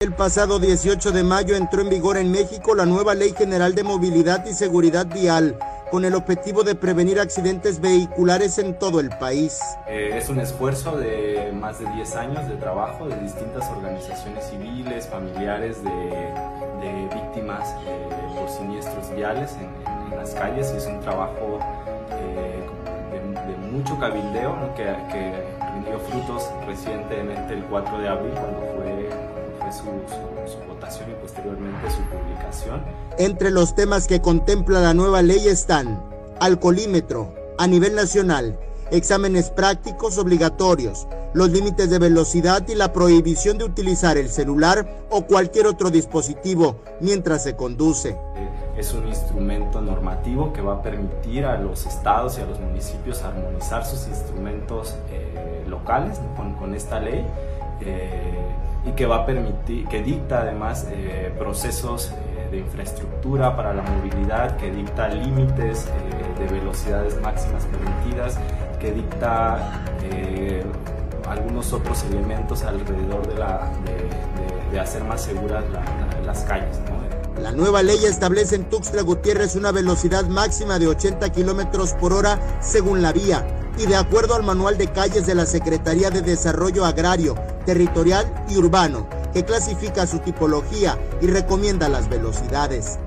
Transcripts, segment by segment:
El pasado 18 de mayo entró en vigor en México la nueva Ley General de Movilidad y Seguridad Vial, con el objetivo de prevenir accidentes vehiculares en todo el país. Eh, es un esfuerzo de más de 10 años de trabajo de distintas organizaciones civiles, familiares de, víctimas eh, por siniestros viales en, las calles es un trabajo eh, de, mucho cabildeo que, que rindió frutos recientemente el 4 de abril cuando fue posteriormente su publicación. Entre los temas que contempla la nueva ley están alcoholímetro a nivel nacional, exámenes prácticos obligatorios, los límites de velocidad y la prohibición de utilizar el celular o cualquier otro dispositivo mientras se conduce. Es un instrumento normativo que va a permitir a los estados y a los municipios armonizar sus instrumentos eh, locales con, con, esta ley. Eh, y que va a permitir, que dicta además eh, procesos eh, de infraestructura para la movilidad, que dicta límites eh, de velocidades máximas permitidas, que dicta algunos otros elementos alrededor de, la, de, hacer más seguras las calles. La nueva ley establece en Tuxtla Gutiérrez una velocidad máxima de 80 kilómetros por hora según la vía y de acuerdo al manual de calles de la Secretaría de Desarrollo Agrario, Territorial y Urbano, que clasifica su tipología y recomienda las velocidades.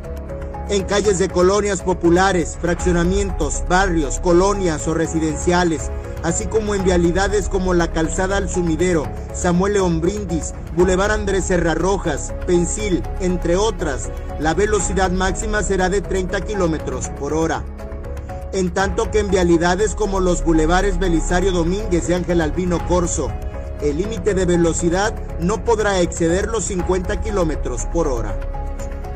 En calles de colonias populares, fraccionamientos, barrios, colonias o residenciales, así como en vialidades como la Calzada al Sumidero, Samuel León Brindis, Boulevard Andrés Serra Rojas, Pensil, entre otras, la velocidad máxima será de 30 kilómetros por hora en tanto que en vialidades como los bulevares Belisario Domínguez y Ángel Albino Corso, el límite de velocidad no podrá exceder los 50 kilómetros por hora.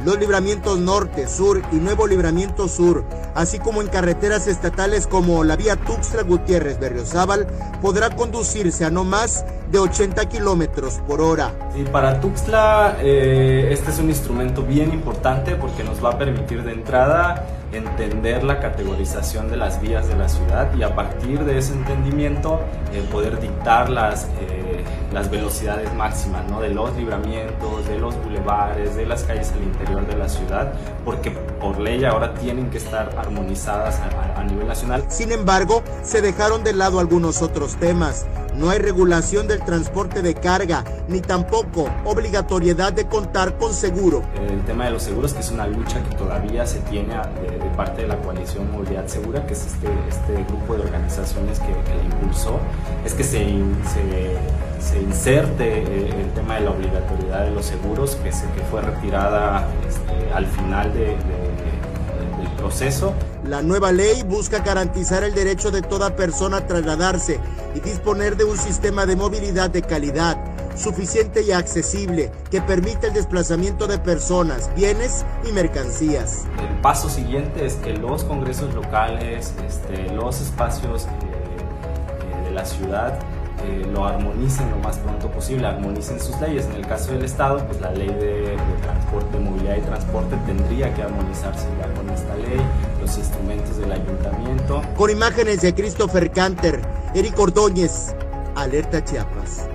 Los libramientos norte, sur y nuevo libramiento sur, así como en carreteras estatales como la vía Tuxtla Gutiérrez Berriozábal, podrá conducirse a no más de 80 kilómetros por hora. Y para Tuxtla, eh, este es un instrumento bien importante porque nos va a permitir de entrada entender la categorización de las vías de la ciudad y a partir de ese entendimiento eh, poder dictar las, eh, las velocidades máximas ¿no? de los libramientos, de los bulevares, de las calles al interior de la ciudad, porque por ley ahora tienen que estar armonizadas a, a nivel nacional. Sin embargo, se dejaron de lado algunos otros temas no hay regulación del transporte de carga, ni tampoco obligatoriedad de contar con seguro. El tema de los seguros, que es una lucha que todavía se tiene de, parte de la coalición Movilidad Segura, que es este, este grupo de organizaciones que, que impulsó, es que se, se, inserte eh, el tema de la obligatoriedad de los seguros, que, se, fue retirada este, al final de proceso. La nueva ley busca garantizar el derecho de toda persona a trasladarse y disponer de un sistema de movilidad de calidad, suficiente y accesible, que permita el desplazamiento de personas, bienes y mercancías. El paso siguiente es que los congresos locales, este, los espacios eh, eh, de la ciudad, lo armonicen lo más pronto posible, armonicen sus leyes. En el caso del Estado, pues la ley de, transporte, movilidad y transporte tendría que armonizarse ya con esta ley, los instrumentos del ayuntamiento. Con imágenes de Christopher Canter, Eric Ordóñez, Alerta Chiapas.